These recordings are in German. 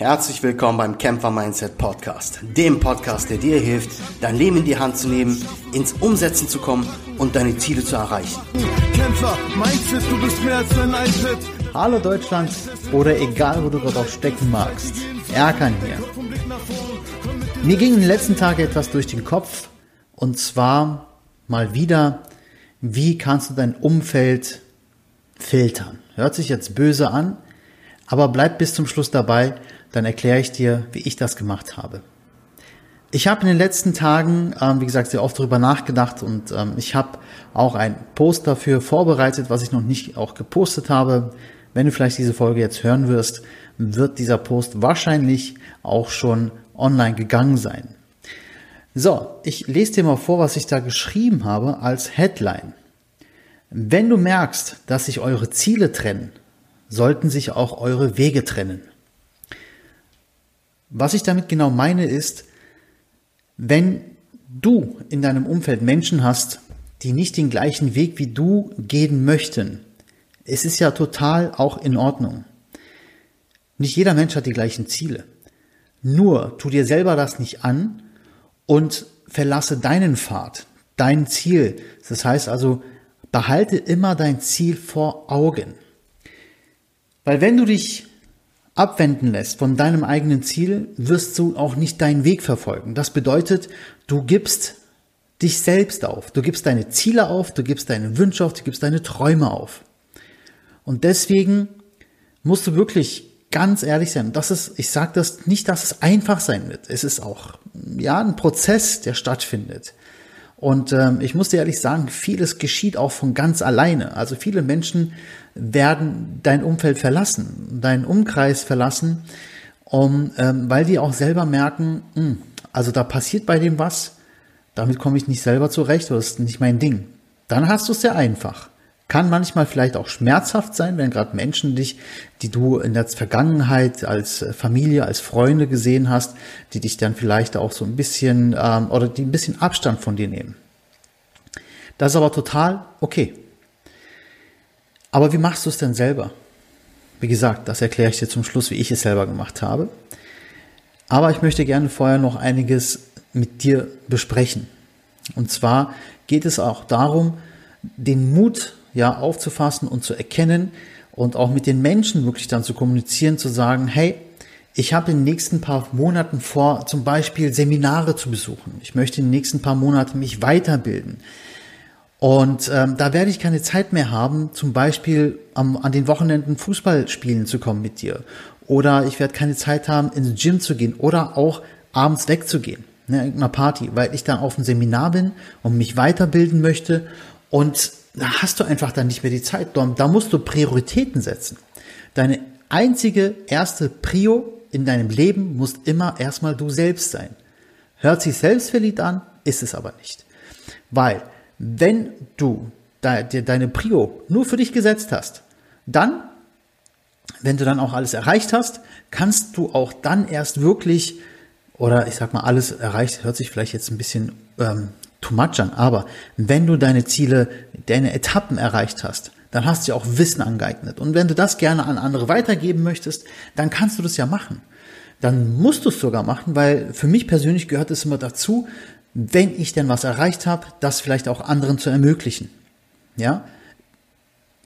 Herzlich willkommen beim Kämpfer Mindset Podcast, dem Podcast, der dir hilft, dein Leben in die Hand zu nehmen, ins Umsetzen zu kommen und deine Ziele zu erreichen. Kämpfer Mindset, du bist mehr als ein Eintritt. Hallo Deutschland oder egal wo du gerade auch stecken magst. Erkan hier. Mir ging in den letzten Tagen etwas durch den Kopf und zwar mal wieder, wie kannst du dein Umfeld filtern? Hört sich jetzt böse an, aber bleib bis zum Schluss dabei, dann erkläre ich dir, wie ich das gemacht habe. Ich habe in den letzten Tagen, ähm, wie gesagt, sehr oft darüber nachgedacht und ähm, ich habe auch ein Post dafür vorbereitet, was ich noch nicht auch gepostet habe. Wenn du vielleicht diese Folge jetzt hören wirst, wird dieser Post wahrscheinlich auch schon online gegangen sein. So, ich lese dir mal vor, was ich da geschrieben habe als Headline. Wenn du merkst, dass sich eure Ziele trennen, sollten sich auch eure Wege trennen. Was ich damit genau meine ist, wenn du in deinem Umfeld Menschen hast, die nicht den gleichen Weg wie du gehen möchten, es ist ja total auch in Ordnung. Nicht jeder Mensch hat die gleichen Ziele. Nur tu dir selber das nicht an und verlasse deinen Pfad, dein Ziel. Das heißt also, behalte immer dein Ziel vor Augen. Weil wenn du dich abwenden lässt von deinem eigenen Ziel, wirst du auch nicht deinen Weg verfolgen. Das bedeutet, du gibst dich selbst auf. Du gibst deine Ziele auf, du gibst deine Wünsche auf, du gibst deine Träume auf. Und deswegen musst du wirklich ganz ehrlich sein. Das ist, ich sage das nicht, dass es einfach sein wird. Es ist auch ja ein Prozess, der stattfindet. Und ähm, ich muss dir ehrlich sagen, vieles geschieht auch von ganz alleine. Also viele Menschen werden dein Umfeld verlassen, deinen Umkreis verlassen, um, ähm, weil die auch selber merken, mh, hm, also da passiert bei dem was, damit komme ich nicht selber zurecht das ist nicht mein Ding. Dann hast du es sehr einfach. Kann manchmal vielleicht auch schmerzhaft sein, wenn gerade Menschen dich, die du in der Vergangenheit als Familie, als Freunde gesehen hast, die dich dann vielleicht auch so ein bisschen ähm, oder die ein bisschen Abstand von dir nehmen. Das ist aber total okay. Aber wie machst du es denn selber? Wie gesagt, das erkläre ich dir zum Schluss, wie ich es selber gemacht habe. Aber ich möchte gerne vorher noch einiges mit dir besprechen. Und zwar geht es auch darum, den Mut ja aufzufassen und zu erkennen und auch mit den Menschen wirklich dann zu kommunizieren, zu sagen, hey, ich habe in den nächsten paar Monaten vor, zum Beispiel Seminare zu besuchen. Ich möchte in den nächsten paar Monaten mich weiterbilden. Und ähm, da werde ich keine Zeit mehr haben, zum Beispiel am, an den Wochenenden Fußball spielen zu kommen mit dir. Oder ich werde keine Zeit haben, ins Gym zu gehen oder auch abends wegzugehen, ne, irgendeiner Party, weil ich dann auf einem Seminar bin und mich weiterbilden möchte. Und hast du einfach dann nicht mehr die Zeit. Da musst du Prioritäten setzen. Deine einzige erste Prio in deinem Leben muss immer erstmal du selbst sein. Hört sich selbstverliebt an, ist es aber nicht. Weil, wenn du dir deine Prio nur für dich gesetzt hast, dann, wenn du dann auch alles erreicht hast, kannst du auch dann erst wirklich, oder ich sag mal, alles erreicht, hört sich vielleicht jetzt ein bisschen ähm, too much an. Aber wenn du deine Ziele, deine Etappen erreicht hast, dann hast du ja auch Wissen angeeignet. Und wenn du das gerne an andere weitergeben möchtest, dann kannst du das ja machen. Dann musst du es sogar machen, weil für mich persönlich gehört es immer dazu, wenn ich denn was erreicht habe, das vielleicht auch anderen zu ermöglichen. Ja?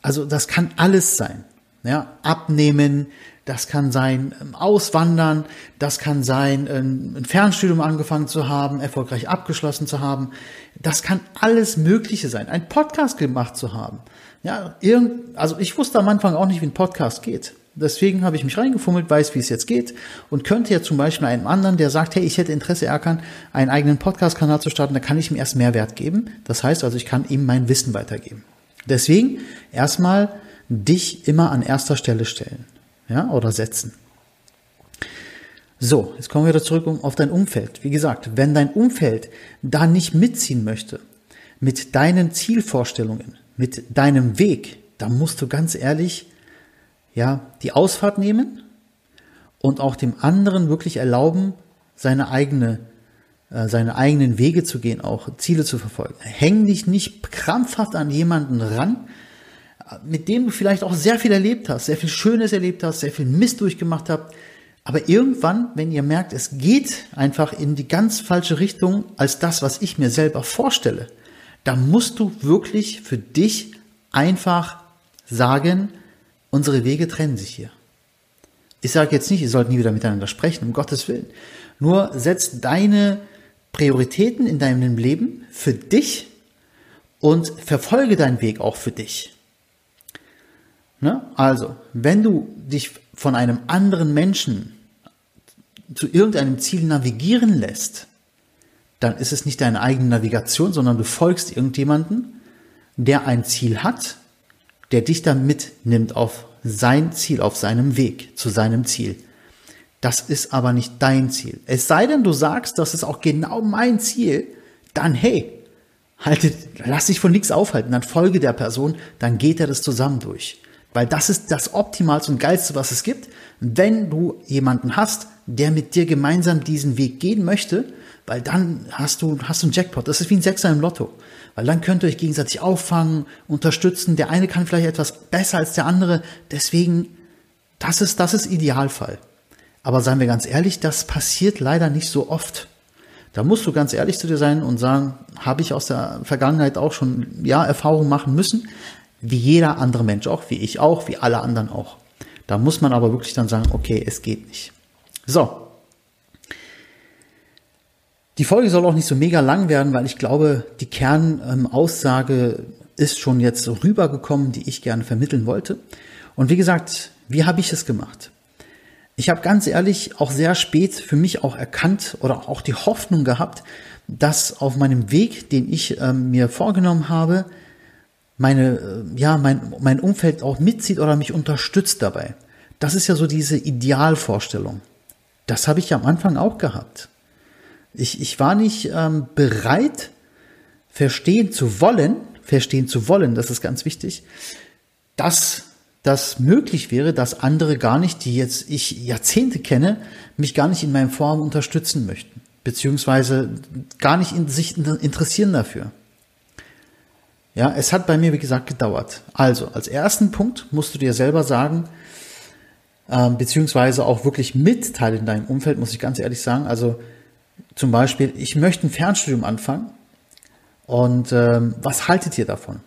Also das kann alles sein. Ja? Abnehmen, das kann sein ähm, Auswandern, das kann sein ähm, ein Fernstudium angefangen zu haben, erfolgreich abgeschlossen zu haben. Das kann alles Mögliche sein. Ein Podcast gemacht zu haben. Ja, irgend, also ich wusste am Anfang auch nicht, wie ein Podcast geht. Deswegen habe ich mich reingefummelt, weiß, wie es jetzt geht und könnte ja zum Beispiel einem anderen, der sagt, hey, ich hätte Interesse, Erkan, einen eigenen Podcast-Kanal zu starten, da kann ich ihm erst Mehrwert geben. Das heißt also, ich kann ihm mein Wissen weitergeben. Deswegen erstmal dich immer an erster Stelle stellen ja, oder setzen. So, jetzt kommen wir wieder zurück auf dein Umfeld. Wie gesagt, wenn dein Umfeld da nicht mitziehen möchte, mit deinen Zielvorstellungen, mit deinem Weg, dann musst du ganz ehrlich, ja, die Ausfahrt nehmen und auch dem anderen wirklich erlauben, seine eigene, äh, seine eigenen Wege zu gehen, auch Ziele zu verfolgen. Häng dich nicht krampfhaft an jemanden ran, mit dem du vielleicht auch sehr viel erlebt hast, sehr viel Schönes erlebt hast, sehr viel Mist durchgemacht hast, Aber irgendwann, wenn ihr merkt, es geht einfach in die ganz falsche Richtung als das, was ich mir selber vorstelle, dann musst du wirklich für dich einfach sagen, unsere Wege trennen sich hier. Ich sage jetzt nicht, ihr sollt nie wieder miteinander sprechen, um Gottes Willen. Nur setz deine Prioritäten in deinem Leben für dich und verfolge deinen Weg auch für dich. Ne? Also, wenn du dich von einem anderen Menschen zu irgendeinem Ziel navigieren lässt, dann ist es nicht deine eigene Navigation, sondern du folgst irgendjemanden, der ein Ziel hat, der dich dann mitnimmt auf sein Ziel, auf seinem Weg zu seinem Ziel. Das ist aber nicht dein Ziel. Es sei denn, du sagst, das ist auch genau mein Ziel, dann hey, haltet, lass dich von nichts aufhalten, dann folge der Person, dann geht er das zusammen durch. Weil das ist das Optimalste und Geilste, was es gibt, wenn du jemanden hast, der mit dir gemeinsam diesen Weg gehen möchte, weil dann hast du, hast du einen Jackpot. Das ist wie ein Sechser im Lotto. Weil dann könnt ihr euch gegenseitig auffangen, unterstützen. Der eine kann vielleicht etwas besser als der andere. Deswegen, das ist, das ist Idealfall. Aber seien wir ganz ehrlich, das passiert leider nicht so oft. Da musst du ganz ehrlich zu dir sein und sagen, habe ich aus der Vergangenheit auch schon, ja, Erfahrungen machen müssen. Wie jeder andere Mensch auch, wie ich auch, wie alle anderen auch. Da muss man aber wirklich dann sagen, okay, es geht nicht. So. Die Folge soll auch nicht so mega lang werden, weil ich glaube, die Kernaussage ist schon jetzt rübergekommen, die ich gerne vermitteln wollte. Und wie gesagt, wie habe ich es gemacht? Ich habe ganz ehrlich auch sehr spät für mich auch erkannt oder auch die Hoffnung gehabt, dass auf meinem Weg, den ich äh, mir vorgenommen habe, meine, äh, ja, mein, mein Umfeld auch mitzieht oder mich unterstützt dabei. Das ist ja so diese Idealvorstellung. Das habe ich am Anfang auch gehabt. Ich, ich war nicht ähm, bereit, verstehen zu wollen, verstehen zu wollen, das ist ganz wichtig, dass das möglich wäre, dass andere gar nicht, die jetzt ich Jahrzehnte kenne, mich gar nicht in meinem Vorhaben unterstützen möchten, beziehungsweise gar nicht in, sich interessieren dafür. Ja, es hat bei mir, wie gesagt, gedauert. Also, als ersten Punkt musst du dir selber sagen, äh, beziehungsweise auch wirklich mitteilen in deinem Umfeld, muss ich ganz ehrlich sagen. Also, zum Beispiel, ich möchte ein Fernstudium anfangen und ähm, was haltet ihr davon?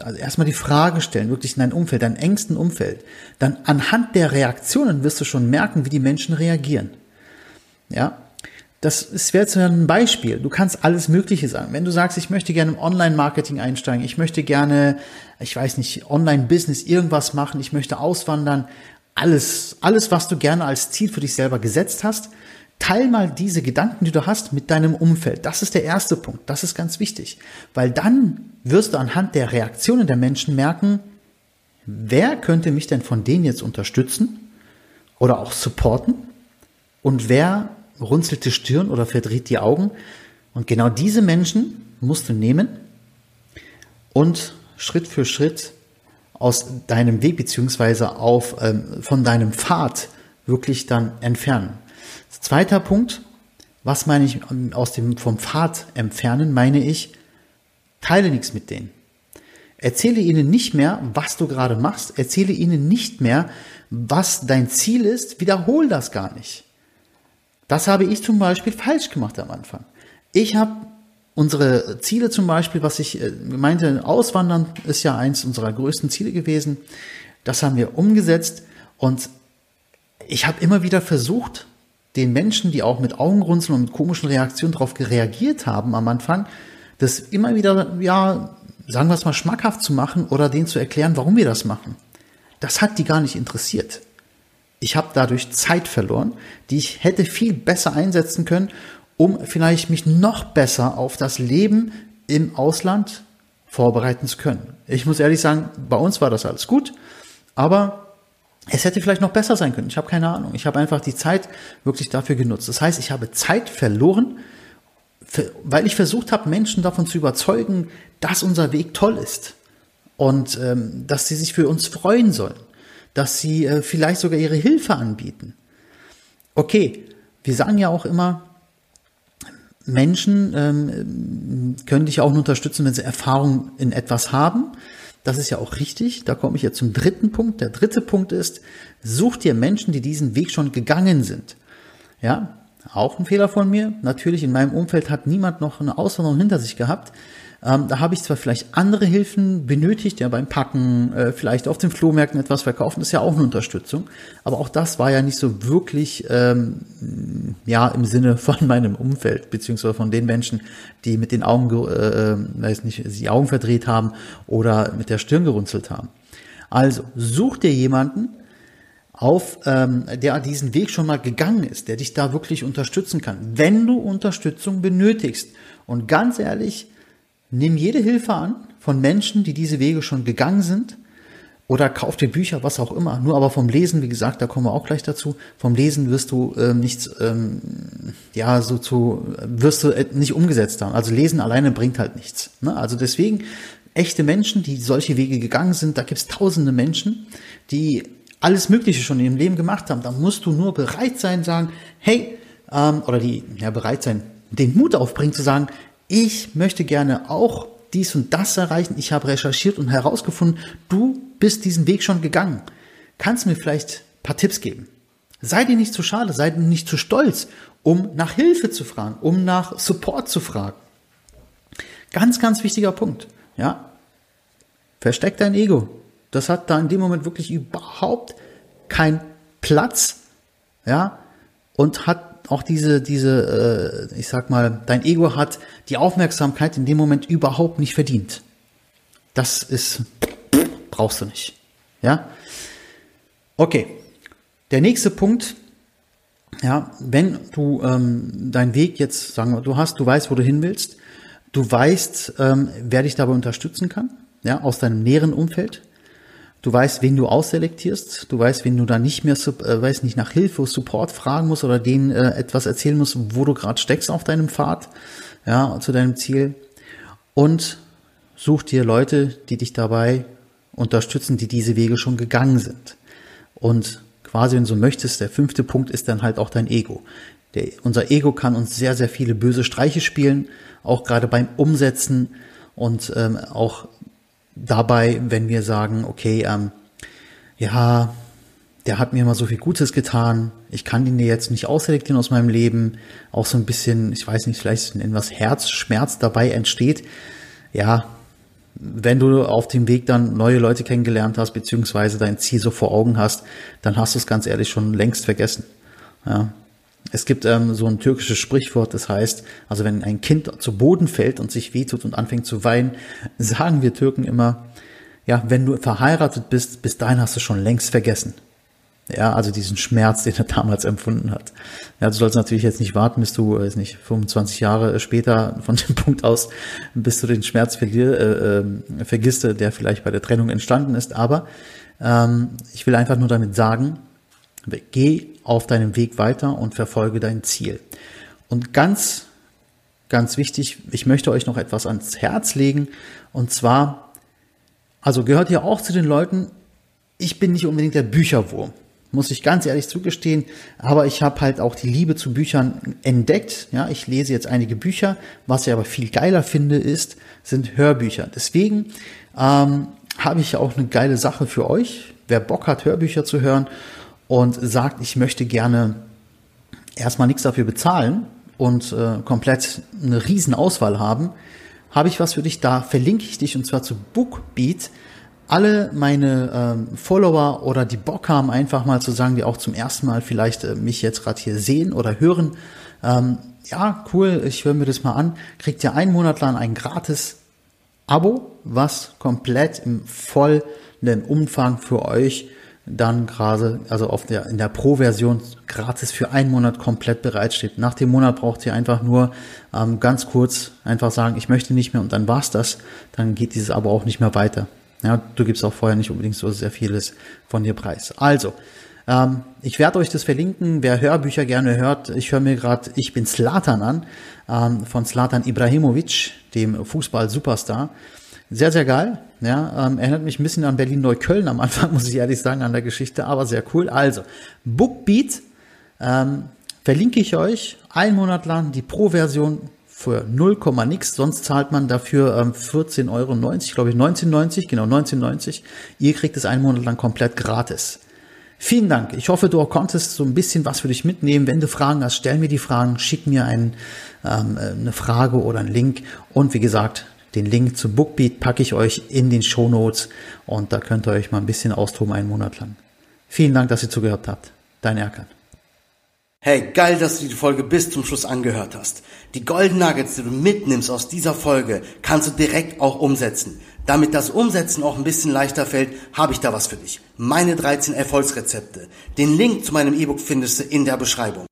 also erstmal die Frage stellen, wirklich in dein Umfeld, dein engsten Umfeld. Dann anhand der Reaktionen wirst du schon merken, wie die Menschen reagieren. Ja, das wäre jetzt ein Beispiel. Du kannst alles Mögliche sagen. Wenn du sagst, ich möchte gerne im Online-Marketing einsteigen, ich möchte gerne, ich weiß nicht, Online-Business irgendwas machen, ich möchte auswandern, alles, alles, was du gerne als Ziel für dich selber gesetzt hast, Teil mal diese Gedanken, die du hast, mit deinem Umfeld. Das ist der erste Punkt. Das ist ganz wichtig. Weil dann wirst du anhand der Reaktionen der Menschen merken, wer könnte mich denn von denen jetzt unterstützen oder auch supporten und wer runzelt die Stirn oder verdreht die Augen. Und genau diese Menschen musst du nehmen und Schritt für Schritt aus deinem Weg beziehungsweise auf, ähm, von deinem Pfad wirklich dann entfernen. Zweiter Punkt, was meine ich aus dem, vom Pfad entfernen, meine ich, teile nichts mit denen. Erzähle ihnen nicht mehr, was du gerade machst. Erzähle ihnen nicht mehr, was dein Ziel ist. Wiederhol das gar nicht. Das habe ich zum Beispiel falsch gemacht am Anfang. Ich habe unsere Ziele zum Beispiel, was ich äh, meinte, Auswandern ist ja eins unserer größten Ziele gewesen. Das haben wir umgesetzt und ich habe immer wieder versucht, den Menschen, die auch mit Augenrunzeln und mit komischen Reaktionen darauf reagiert haben am Anfang, das immer wieder, ja, sagen wir es mal, schmackhaft zu machen oder denen zu erklären, warum wir das machen. Das hat die gar nicht interessiert. Ich habe dadurch Zeit verloren, die ich hätte viel besser einsetzen können, um vielleicht mich noch besser auf das Leben im Ausland vorbereiten zu können. Ich muss ehrlich sagen, bei uns war das alles gut, aber es hätte vielleicht noch besser sein können. Ich habe keine Ahnung. Ich habe einfach die Zeit wirklich dafür genutzt. Das heißt, ich habe Zeit verloren, weil ich versucht habe, Menschen davon zu überzeugen, dass unser Weg toll ist und ähm, dass sie sich für uns freuen sollen, dass sie äh, vielleicht sogar ihre Hilfe anbieten. Okay, wir sagen ja auch immer, Menschen ähm, können dich auch nur unterstützen, wenn sie Erfahrung in etwas haben Das ist ja auch richtig. Da komme ich jetzt zum dritten Punkt. Der dritte Punkt ist, such dir Menschen, die diesen Weg schon gegangen sind. Ja, auch ein Fehler von mir. Natürlich in meinem Umfeld hat niemand noch eine Auswanderung hinter sich gehabt. Ähm, da habe ich zwar vielleicht andere Hilfen benötigt, ja beim Packen, äh, vielleicht auf den Flohmärkten etwas verkaufen, ist ja auch eine Unterstützung. Aber auch das war ja nicht so wirklich ähm, ja im Sinne von meinem Umfeld beziehungsweise von den Menschen, die mit den Augen, äh, weiß nicht, die Augen verdreht haben oder mit der Stirn gerunzelt haben. Also such dir jemanden, auf, ähm, der diesen Weg schon mal gegangen ist, der dich da wirklich unterstützen kann, wenn du Unterstützung benötigst. Und ganz ehrlich, nimm jede Hilfe an von Menschen, die diese Wege schon gegangen sind. Oder kauf dir Bücher, was auch immer. Nur aber vom Lesen, wie gesagt, da kommen wir auch gleich dazu. Vom Lesen wirst du ähm, nichts, ähm, ja, so zu, wirst du äh, nicht umgesetzt haben. Also Lesen alleine bringt halt nichts. Ne? Also deswegen echte Menschen, die solche Wege gegangen sind, da gibt's tausende Menschen, die alles Mögliche schon in ihrem Leben gemacht haben. Da musst du nur bereit sein, sagen, hey, ähm, oder die, ja, bereit sein, den Mut aufbringen zu sagen, ich möchte gerne auch dies und das erreichen. Ich habe recherchiert und herausgefunden, du bist diesen Weg schon gegangen. Kannst du mir vielleicht ein paar Tipps geben? Sei dir nicht zu schade, sei dir nicht zu stolz, um nach Hilfe zu fragen, um nach Support zu fragen. Ganz, ganz wichtiger Punkt. Ja, versteck dein Ego. Das hat da in dem Moment wirklich überhaupt keinen Platz. Ja, und hat auch diese, diese, äh, ich sag mal, dein Ego hat die Aufmerksamkeit in dem Moment überhaupt nicht verdient. Das ist, brauchst du nicht. Ja? Okay. Der nächste Punkt, ja, wenn du ähm, deinen Weg jetzt, sagen wir, du hast, du weißt, wo du hin willst, du weißt, ähm, wer dich dabei unterstützen kann, ja, aus deinem näheren Umfeld, Du weißt, wen du ausselektierst. Du weißt, wen du da nicht mehr, äh, weiß nicht, nach Hilfe, Support fragen musst oder denen äh, etwas erzählen musst, wo du gerade steckst auf deinem Pfad, ja, zu deinem Ziel. Und such dir Leute, die dich dabei unterstützen, die diese Wege schon gegangen sind. Und quasi, wenn du möchtest, der fünfte Punkt ist dann halt auch dein Ego. Der, unser Ego kann uns sehr, sehr viele böse Streiche spielen, auch gerade beim Umsetzen und ähm, auch dabei, wenn wir sagen, okay, ähm, ja, der hat mir mal so viel Gutes getan, ich kann ihn jetzt nicht ausselektieren aus meinem Leben, auch so ein bisschen, ich weiß nicht, vielleicht etwas Herzschmerz dabei entsteht. Ja, wenn du auf dem Weg dann neue Leute kennengelernt hast, beziehungsweise dein Ziel so vor Augen hast, dann hast du es ganz ehrlich schon längst vergessen. Ja, es gibt ähm, so ein türkisches Sprichwort, das heißt, also wenn ein Kind zu Boden fällt und sich wehtut und anfängt zu weinen, sagen wir Türken immer, ja, wenn du verheiratet bist, bis dahin hast du schon längst vergessen. Ja, also diesen Schmerz, den er damals empfunden hat. Ja, du sollst natürlich jetzt nicht warten, bis du, weiß nicht, 25 Jahre später von dem Punkt aus, bis du den Schmerz verlier, äh, äh, vergisst, der vielleicht bei der Trennung entstanden ist. Aber ähm, ich will einfach nur damit sagen, Geh auf deinem Weg weiter und verfolge dein Ziel. Und ganz, ganz wichtig, ich möchte euch noch etwas ans Herz legen. Und zwar, also gehört ihr auch zu den Leuten, ich bin nicht unbedingt der Bücherwurm, muss ich ganz ehrlich zugestehen, aber ich habe halt auch die Liebe zu Büchern entdeckt. Ja, ich lese jetzt einige Bücher. Was ich aber viel geiler finde, ist, sind Hörbücher. Deswegen ähm, habe ich auch eine geile Sache für euch. Wer Bock hat, Hörbücher zu hören und sagt, ich möchte gerne erstmal nichts dafür bezahlen und äh, komplett eine riesen Auswahl haben, habe ich was für dich? Da, verlinke ich dich und zwar zu Bookbeat. Alle meine ähm, Follower oder die Bock haben, einfach mal zu sagen, die auch zum ersten Mal vielleicht äh, mich jetzt gerade hier sehen oder hören, ähm, ja, cool, ich höre mir das mal an, kriegt ihr einen Monat lang ein gratis Abo, was komplett im vollen Umfang für euch dann gerade, also auf der, in der Pro-Version gratis für einen Monat komplett bereitsteht. Nach dem Monat braucht ihr einfach nur ähm, ganz kurz einfach sagen, ich möchte nicht mehr und dann war's das. Dann geht dieses Abo auch nicht mehr weiter. Ja, du gibst auch vorher nicht unbedingt so sehr vieles von dir preis. Also, ähm, ich werde euch das verlinken. Wer Hörbücher gerne hört, ich höre mir gerade Ich bin Slatan an, ähm, von Slatan Ibrahimovic, dem Fußball-Superstar. Sehr, sehr geil. Ja, ähm, erinnert mich ein bisschen an Berlin-Neukölln am Anfang, muss ich ehrlich sagen, an der Geschichte, aber sehr cool. Also, Bookbeat ähm, verlinke ich euch einen Monat lang die Pro-Version für 0, nix, sonst zahlt man dafür ähm, 14,90 Euro, glaube ich, 19,90, genau, 19,90. Ihr kriegt es einen Monat lang komplett gratis. Vielen Dank. Ich hoffe, du konntest so ein bisschen was für dich mitnehmen. Wenn du Fragen hast, stell mir die Fragen, schick mir ein, ähm, eine Frage oder einen Link. Und wie gesagt, den Link zu Bookbeat packe ich euch in den Show Notes und da könnt ihr euch mal ein bisschen austoben einen Monat lang. Vielen Dank, dass ihr zugehört habt. Dein Erkan. Hey, geil, dass du die Folge bis zum Schluss angehört hast. Die Golden Nuggets, die du mitnimmst aus dieser Folge, kannst du direkt auch umsetzen. Damit das Umsetzen auch ein bisschen leichter fällt, habe ich da was für dich. Meine 13 Erfolgsrezepte. Den Link zu meinem E-Book findest du in der Beschreibung.